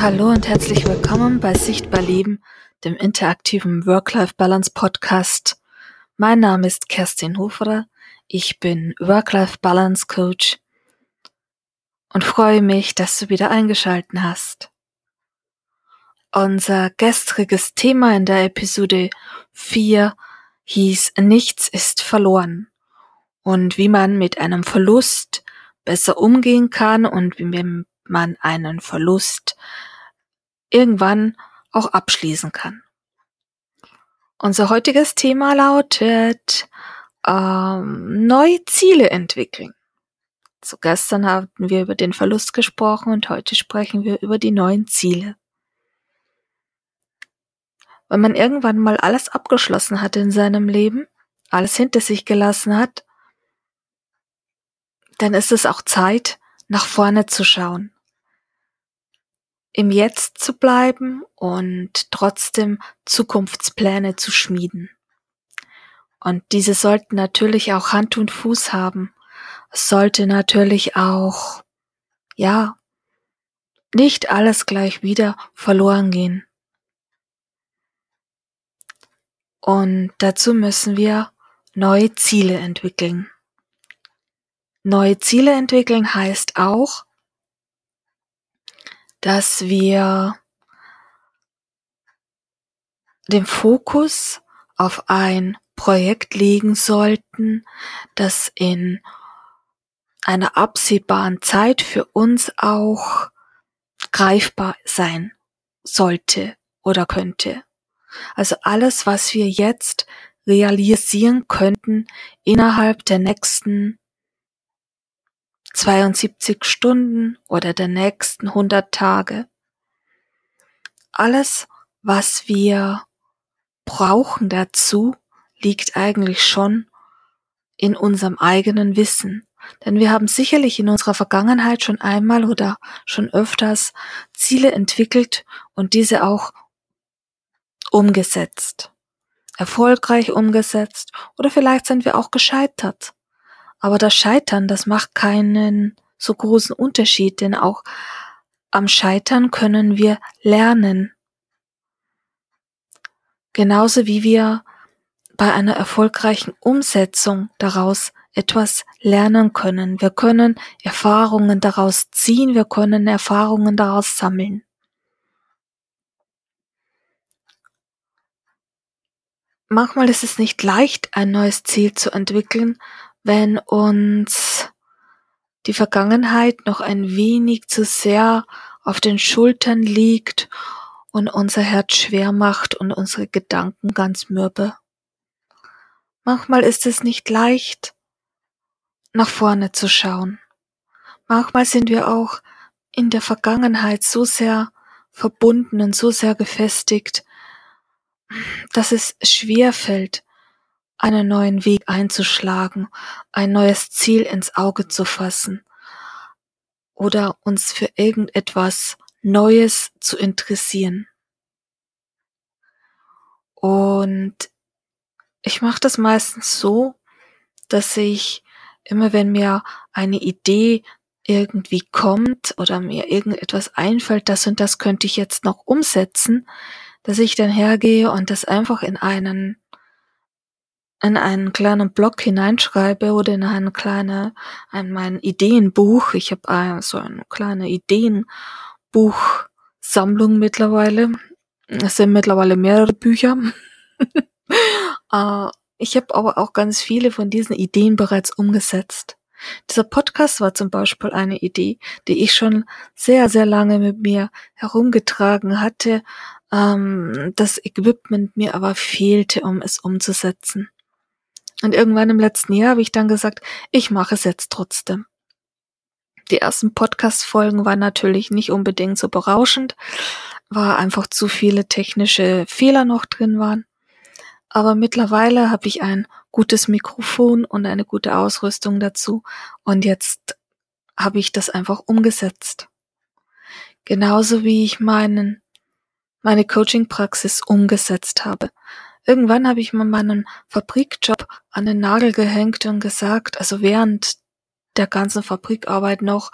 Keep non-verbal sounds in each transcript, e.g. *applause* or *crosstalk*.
Hallo und herzlich willkommen bei Sichtbar Leben, dem interaktiven Work-Life-Balance-Podcast. Mein Name ist Kerstin Hoferer. Ich bin Work-Life-Balance-Coach und freue mich, dass du wieder eingeschalten hast. Unser gestriges Thema in der Episode 4 hieß Nichts ist verloren und wie man mit einem Verlust besser umgehen kann und wie man einen Verlust irgendwann auch abschließen kann. Unser heutiges Thema lautet ähm, neue Ziele entwickeln. So gestern hatten wir über den Verlust gesprochen und heute sprechen wir über die neuen Ziele. Wenn man irgendwann mal alles abgeschlossen hat in seinem Leben, alles hinter sich gelassen hat, dann ist es auch Zeit, nach vorne zu schauen. Im Jetzt zu bleiben und trotzdem Zukunftspläne zu schmieden. Und diese sollten natürlich auch Hand und Fuß haben. Es sollte natürlich auch, ja, nicht alles gleich wieder verloren gehen. Und dazu müssen wir neue Ziele entwickeln. Neue Ziele entwickeln heißt auch, dass wir den Fokus auf ein Projekt legen sollten, das in einer absehbaren Zeit für uns auch greifbar sein sollte oder könnte. Also alles, was wir jetzt realisieren könnten innerhalb der nächsten 72 Stunden oder der nächsten 100 Tage. Alles, was wir brauchen dazu, liegt eigentlich schon in unserem eigenen Wissen. Denn wir haben sicherlich in unserer Vergangenheit schon einmal oder schon öfters Ziele entwickelt und diese auch umgesetzt. Erfolgreich umgesetzt oder vielleicht sind wir auch gescheitert. Aber das Scheitern, das macht keinen so großen Unterschied, denn auch am Scheitern können wir lernen. Genauso wie wir bei einer erfolgreichen Umsetzung daraus etwas lernen können. Wir können Erfahrungen daraus ziehen, wir können Erfahrungen daraus sammeln. Manchmal ist es nicht leicht, ein neues Ziel zu entwickeln, wenn uns die Vergangenheit noch ein wenig zu sehr auf den Schultern liegt und unser Herz schwer macht und unsere Gedanken ganz mürbe. Manchmal ist es nicht leicht, nach vorne zu schauen. Manchmal sind wir auch in der Vergangenheit so sehr verbunden und so sehr gefestigt, dass es schwer fällt, einen neuen Weg einzuschlagen, ein neues Ziel ins Auge zu fassen oder uns für irgendetwas Neues zu interessieren. Und ich mache das meistens so, dass ich immer, wenn mir eine Idee irgendwie kommt oder mir irgendetwas einfällt, das und das könnte ich jetzt noch umsetzen, dass ich dann hergehe und das einfach in einen in einen kleinen Blog hineinschreibe oder in eine kleine, in mein Ideenbuch. Ich habe äh, so eine kleine Ideenbuchsammlung mittlerweile. Es sind mittlerweile mehrere Bücher. *laughs* äh, ich habe aber auch ganz viele von diesen Ideen bereits umgesetzt. Dieser Podcast war zum Beispiel eine Idee, die ich schon sehr, sehr lange mit mir herumgetragen hatte, ähm, das Equipment mir aber fehlte, um es umzusetzen. Und irgendwann im letzten Jahr habe ich dann gesagt, ich mache es jetzt trotzdem. Die ersten Podcast-Folgen waren natürlich nicht unbedingt so berauschend, war einfach zu viele technische Fehler noch drin waren. Aber mittlerweile habe ich ein gutes Mikrofon und eine gute Ausrüstung dazu und jetzt habe ich das einfach umgesetzt. Genauso wie ich meinen, meine Coaching-Praxis umgesetzt habe. Irgendwann habe ich mal meinen Fabrikjob an den Nagel gehängt und gesagt, also während der ganzen Fabrikarbeit noch,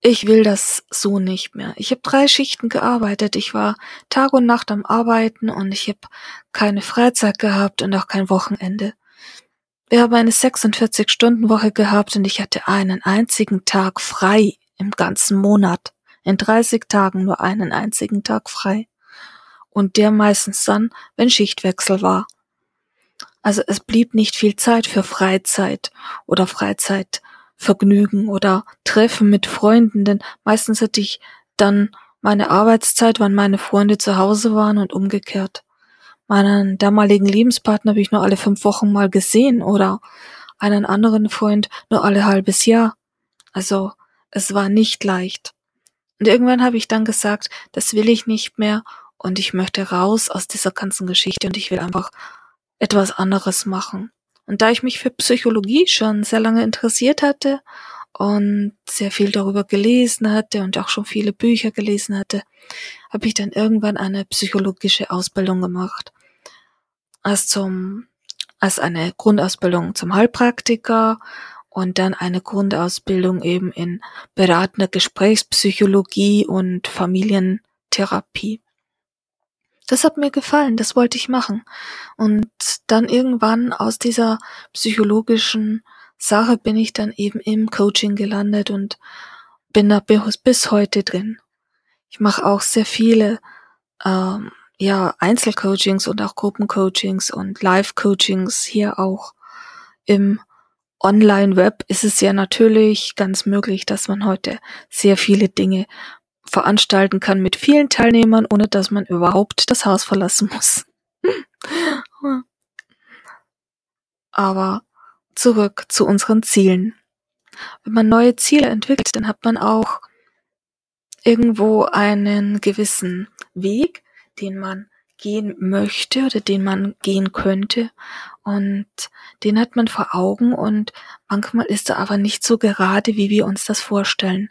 ich will das so nicht mehr. Ich habe drei Schichten gearbeitet. Ich war Tag und Nacht am Arbeiten und ich habe keine Freizeit gehabt und auch kein Wochenende. Wir haben eine 46-Stunden-Woche gehabt und ich hatte einen einzigen Tag frei im ganzen Monat. In 30 Tagen nur einen einzigen Tag frei. Und der meistens dann, wenn Schichtwechsel war. Also es blieb nicht viel Zeit für Freizeit oder Freizeit Vergnügen oder Treffen mit Freunden, denn meistens hatte ich dann meine Arbeitszeit, wann meine Freunde zu Hause waren und umgekehrt. Meinen damaligen Lebenspartner habe ich nur alle fünf Wochen mal gesehen oder einen anderen Freund nur alle halbes Jahr. Also es war nicht leicht. Und irgendwann habe ich dann gesagt, das will ich nicht mehr und ich möchte raus aus dieser ganzen Geschichte und ich will einfach etwas anderes machen. Und da ich mich für Psychologie schon sehr lange interessiert hatte und sehr viel darüber gelesen hatte und auch schon viele Bücher gelesen hatte, habe ich dann irgendwann eine psychologische Ausbildung gemacht. Als zum, als eine Grundausbildung zum Heilpraktiker und dann eine Grundausbildung eben in beratender Gesprächspsychologie und Familientherapie. Das hat mir gefallen, das wollte ich machen. Und dann irgendwann aus dieser psychologischen Sache bin ich dann eben im Coaching gelandet und bin da bis heute drin. Ich mache auch sehr viele ähm, ja, Einzelcoachings und auch Gruppencoachings und Live-Coachings hier auch im Online-Web ist es ja natürlich ganz möglich, dass man heute sehr viele Dinge veranstalten kann mit vielen Teilnehmern, ohne dass man überhaupt das Haus verlassen muss. *laughs* Aber zurück zu unseren Zielen. Wenn man neue Ziele entwickelt, dann hat man auch irgendwo einen gewissen Weg, den man gehen möchte oder den man gehen könnte. Und den hat man vor Augen und manchmal ist er aber nicht so gerade, wie wir uns das vorstellen.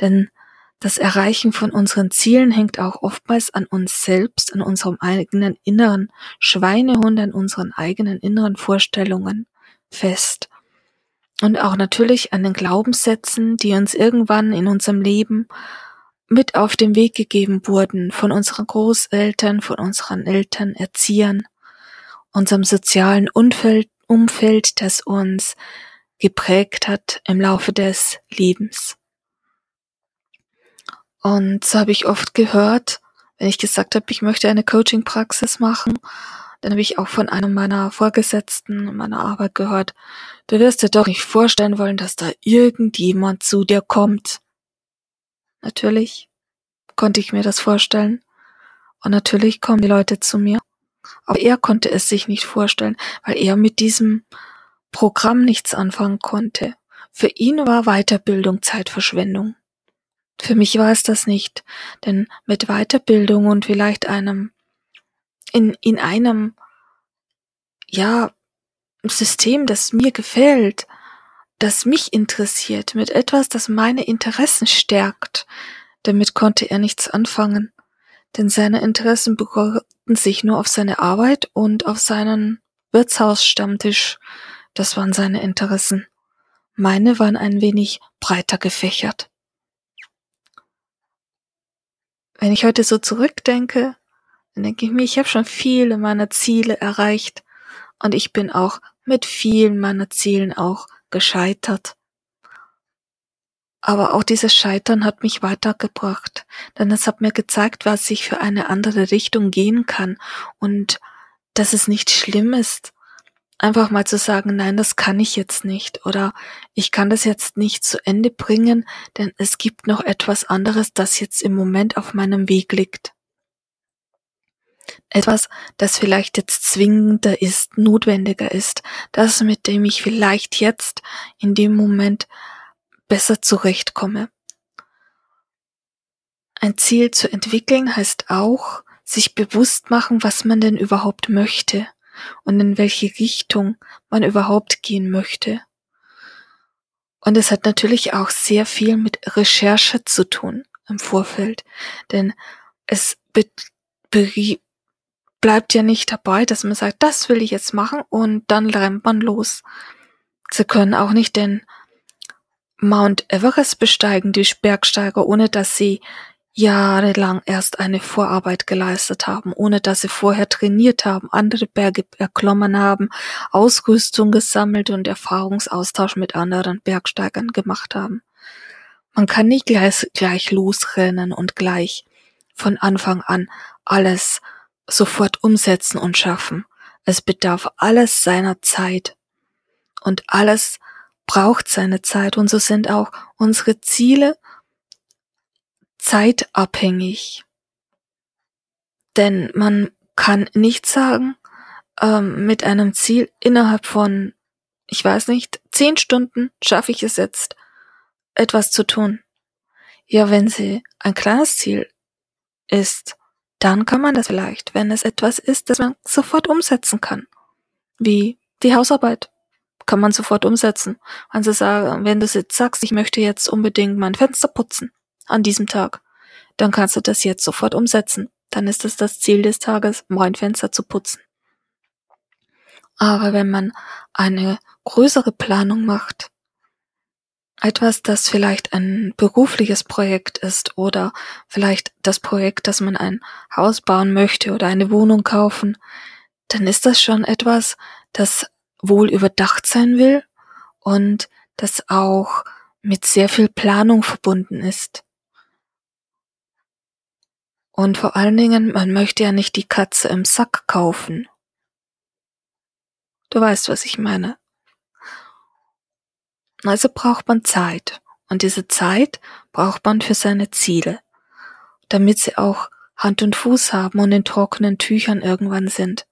Denn das Erreichen von unseren Zielen hängt auch oftmals an uns selbst, an unserem eigenen inneren Schweinehund, an unseren eigenen inneren Vorstellungen fest. Und auch natürlich an den Glaubenssätzen, die uns irgendwann in unserem Leben mit auf den Weg gegeben wurden von unseren Großeltern, von unseren Eltern, Erziehern, unserem sozialen Umfeld, Umfeld, das uns geprägt hat im Laufe des Lebens. Und so habe ich oft gehört, wenn ich gesagt habe, ich möchte eine Coaching-Praxis machen, dann habe ich auch von einem meiner Vorgesetzten in meiner Arbeit gehört, du wirst dir doch nicht vorstellen wollen, dass da irgendjemand zu dir kommt. Natürlich konnte ich mir das vorstellen. Und natürlich kommen die Leute zu mir. Aber er konnte es sich nicht vorstellen, weil er mit diesem Programm nichts anfangen konnte. Für ihn war Weiterbildung Zeitverschwendung. Für mich war es das nicht, denn mit Weiterbildung und vielleicht einem in, in einem ja System, das mir gefällt, das mich interessiert, mit etwas, das meine Interessen stärkt, damit konnte er nichts anfangen, denn seine Interessen begründeten sich nur auf seine Arbeit und auf seinen Wirtshausstammtisch. Das waren seine Interessen. Meine waren ein wenig breiter gefächert. Wenn ich heute so zurückdenke, dann denke ich mir, ich habe schon viele meiner Ziele erreicht. Und ich bin auch mit vielen meiner Zielen auch gescheitert. Aber auch dieses Scheitern hat mich weitergebracht, denn es hat mir gezeigt, was ich für eine andere Richtung gehen kann. Und dass es nicht schlimm ist, einfach mal zu sagen, nein, das kann ich jetzt nicht oder ich kann das jetzt nicht zu Ende bringen, denn es gibt noch etwas anderes, das jetzt im Moment auf meinem Weg liegt. Etwas, das vielleicht jetzt zwingender ist, notwendiger ist, das mit dem ich vielleicht jetzt in dem Moment besser zurechtkomme. Ein Ziel zu entwickeln heißt auch, sich bewusst machen, was man denn überhaupt möchte und in welche Richtung man überhaupt gehen möchte. Und es hat natürlich auch sehr viel mit Recherche zu tun im Vorfeld, denn es bleibt ja nicht dabei, dass man sagt, das will ich jetzt machen und dann rennt man los. Sie können auch nicht den Mount Everest besteigen die Bergsteiger, ohne dass sie jahrelang erst eine Vorarbeit geleistet haben, ohne dass sie vorher trainiert haben, andere Berge erklommen haben, Ausrüstung gesammelt und Erfahrungsaustausch mit anderen Bergsteigern gemacht haben. Man kann nicht gleich, gleich losrennen und gleich von Anfang an alles sofort umsetzen und schaffen. Es bedarf alles seiner Zeit. Und alles braucht seine Zeit. Und so sind auch unsere Ziele zeitabhängig. Denn man kann nicht sagen, ähm, mit einem Ziel innerhalb von, ich weiß nicht, zehn Stunden schaffe ich es jetzt, etwas zu tun. Ja, wenn sie ein kleines Ziel ist, dann kann man das vielleicht, wenn es etwas ist, das man sofort umsetzen kann. Wie die Hausarbeit. Kann man sofort umsetzen. Also sagen, wenn du jetzt sagst, ich möchte jetzt unbedingt mein Fenster putzen an diesem Tag, dann kannst du das jetzt sofort umsetzen. Dann ist es das Ziel des Tages, mein Fenster zu putzen. Aber wenn man eine größere Planung macht, etwas, das vielleicht ein berufliches Projekt ist oder vielleicht das Projekt, dass man ein Haus bauen möchte oder eine Wohnung kaufen, dann ist das schon etwas, das wohl überdacht sein will und das auch mit sehr viel Planung verbunden ist. Und vor allen Dingen, man möchte ja nicht die Katze im Sack kaufen. Du weißt, was ich meine. Also braucht man Zeit. Und diese Zeit braucht man für seine Ziele, damit sie auch Hand und Fuß haben und in trockenen Tüchern irgendwann sind.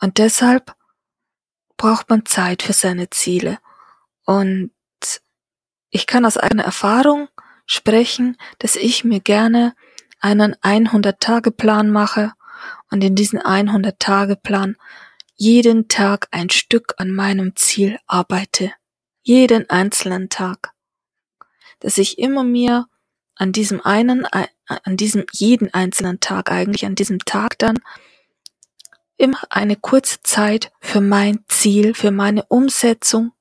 Und deshalb braucht man Zeit für seine Ziele. Und ich kann aus eigener Erfahrung sprechen, dass ich mir gerne einen 100-Tage-Plan mache und in diesen 100-Tage-Plan jeden Tag ein Stück an meinem Ziel arbeite. Jeden einzelnen Tag. Dass ich immer mir an diesem einen, an diesem jeden einzelnen Tag eigentlich, an diesem Tag dann immer eine kurze Zeit für mein Ziel, für meine Umsetzung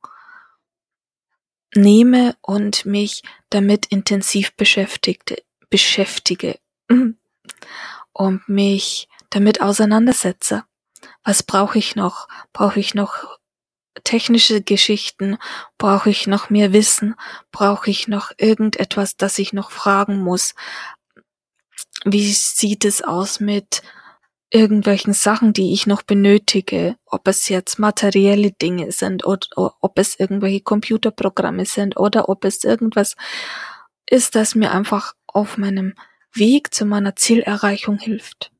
nehme und mich damit intensiv beschäftigte, beschäftige und mich damit auseinandersetze. Was brauche ich noch? Brauche ich noch technische Geschichten? Brauche ich noch mehr Wissen? Brauche ich noch irgendetwas, das ich noch fragen muss? Wie sieht es aus mit irgendwelchen Sachen, die ich noch benötige, ob es jetzt materielle Dinge sind oder, oder ob es irgendwelche Computerprogramme sind oder ob es irgendwas ist, das mir einfach auf meinem Weg zu meiner Zielerreichung hilft.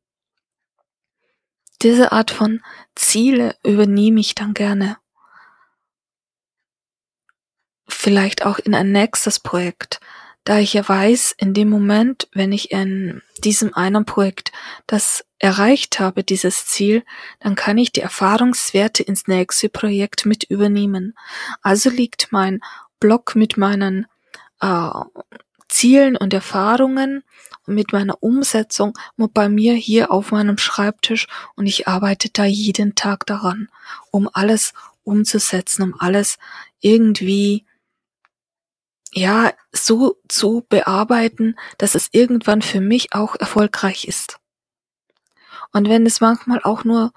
Diese Art von Ziele übernehme ich dann gerne. Vielleicht auch in ein nächstes Projekt, da ich ja weiß, in dem Moment, wenn ich in diesem einen Projekt das erreicht habe, dieses Ziel, dann kann ich die Erfahrungswerte ins nächste Projekt mit übernehmen. Also liegt mein Blog mit meinen äh, Zielen und Erfahrungen mit meiner Umsetzung bei mir hier auf meinem Schreibtisch und ich arbeite da jeden Tag daran, um alles umzusetzen, um alles irgendwie ja so zu bearbeiten, dass es irgendwann für mich auch erfolgreich ist. Und wenn es manchmal auch nur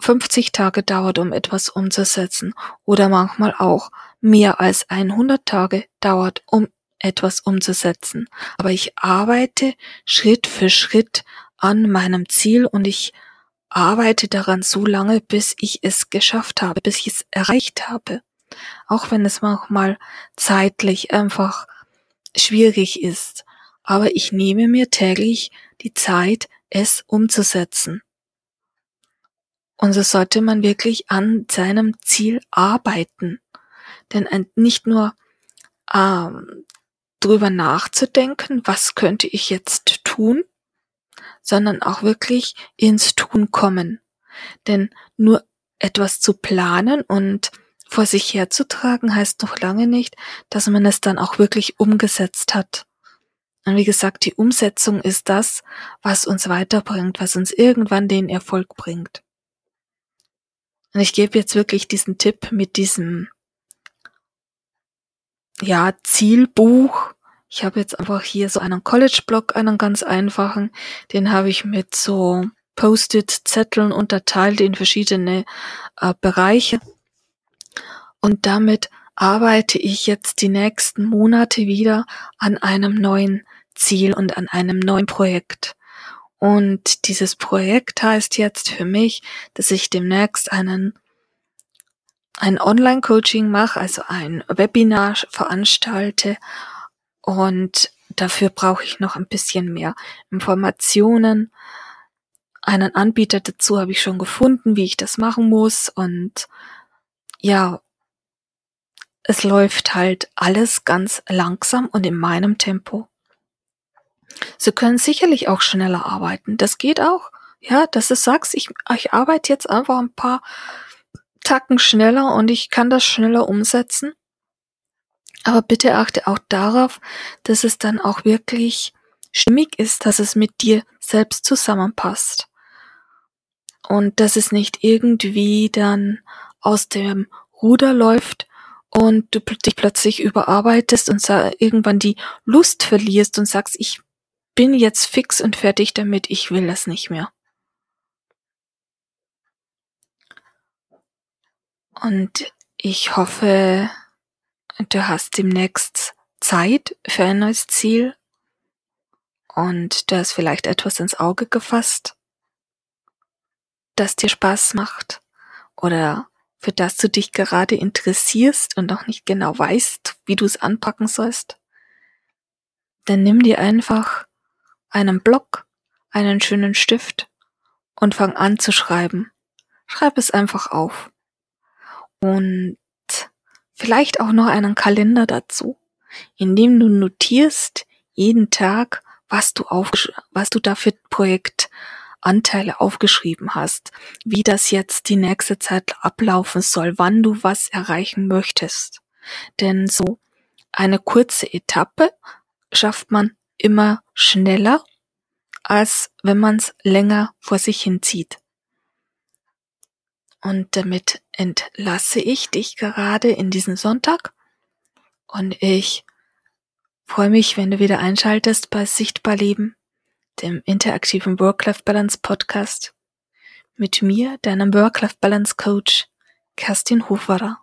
50 Tage dauert, um etwas umzusetzen, oder manchmal auch mehr als 100 Tage dauert, um etwas umzusetzen. Aber ich arbeite Schritt für Schritt an meinem Ziel und ich arbeite daran so lange, bis ich es geschafft habe, bis ich es erreicht habe. Auch wenn es manchmal zeitlich einfach schwierig ist. Aber ich nehme mir täglich die Zeit, es umzusetzen. Und so sollte man wirklich an seinem Ziel arbeiten. Denn nicht nur ähm, drüber nachzudenken, was könnte ich jetzt tun, sondern auch wirklich ins Tun kommen. Denn nur etwas zu planen und vor sich herzutragen heißt noch lange nicht, dass man es dann auch wirklich umgesetzt hat. Und wie gesagt, die Umsetzung ist das, was uns weiterbringt, was uns irgendwann den Erfolg bringt. Und ich gebe jetzt wirklich diesen Tipp mit diesem ja, Zielbuch. Ich habe jetzt einfach hier so einen College-Blog, einen ganz einfachen. Den habe ich mit so Post-it-Zetteln unterteilt in verschiedene äh, Bereiche. Und damit arbeite ich jetzt die nächsten Monate wieder an einem neuen Ziel und an einem neuen Projekt. Und dieses Projekt heißt jetzt für mich, dass ich demnächst einen ein Online-Coaching mache, also ein Webinar veranstalte und dafür brauche ich noch ein bisschen mehr Informationen. Einen Anbieter dazu habe ich schon gefunden, wie ich das machen muss und ja, es läuft halt alles ganz langsam und in meinem Tempo. Sie können sicherlich auch schneller arbeiten. Das geht auch. Ja, dass du sagst, ich, ich arbeite jetzt einfach ein paar Tacken schneller und ich kann das schneller umsetzen. Aber bitte achte auch darauf, dass es dann auch wirklich stimmig ist, dass es mit dir selbst zusammenpasst. Und dass es nicht irgendwie dann aus dem Ruder läuft und du dich plötzlich überarbeitest und irgendwann die Lust verlierst und sagst, ich bin jetzt fix und fertig damit, ich will das nicht mehr. Und ich hoffe, du hast demnächst Zeit für ein neues Ziel und du hast vielleicht etwas ins Auge gefasst, das dir Spaß macht oder für das du dich gerade interessierst und noch nicht genau weißt, wie du es anpacken sollst. Dann nimm dir einfach einen Block, einen schönen Stift und fang an zu schreiben. Schreib es einfach auf und vielleicht auch noch einen Kalender dazu, in dem du notierst jeden Tag, was du auf, was du da für Projektanteile aufgeschrieben hast, wie das jetzt die nächste Zeit ablaufen soll, wann du was erreichen möchtest. Denn so eine kurze Etappe schafft man immer schneller, als wenn man es länger vor sich hinzieht. Und damit entlasse ich dich gerade in diesen Sonntag. Und ich freue mich, wenn du wieder einschaltest bei Sichtbar Leben, dem interaktiven Work-Life-Balance Podcast. Mit mir, deinem Work-Life-Balance Coach, Kerstin Hoferer.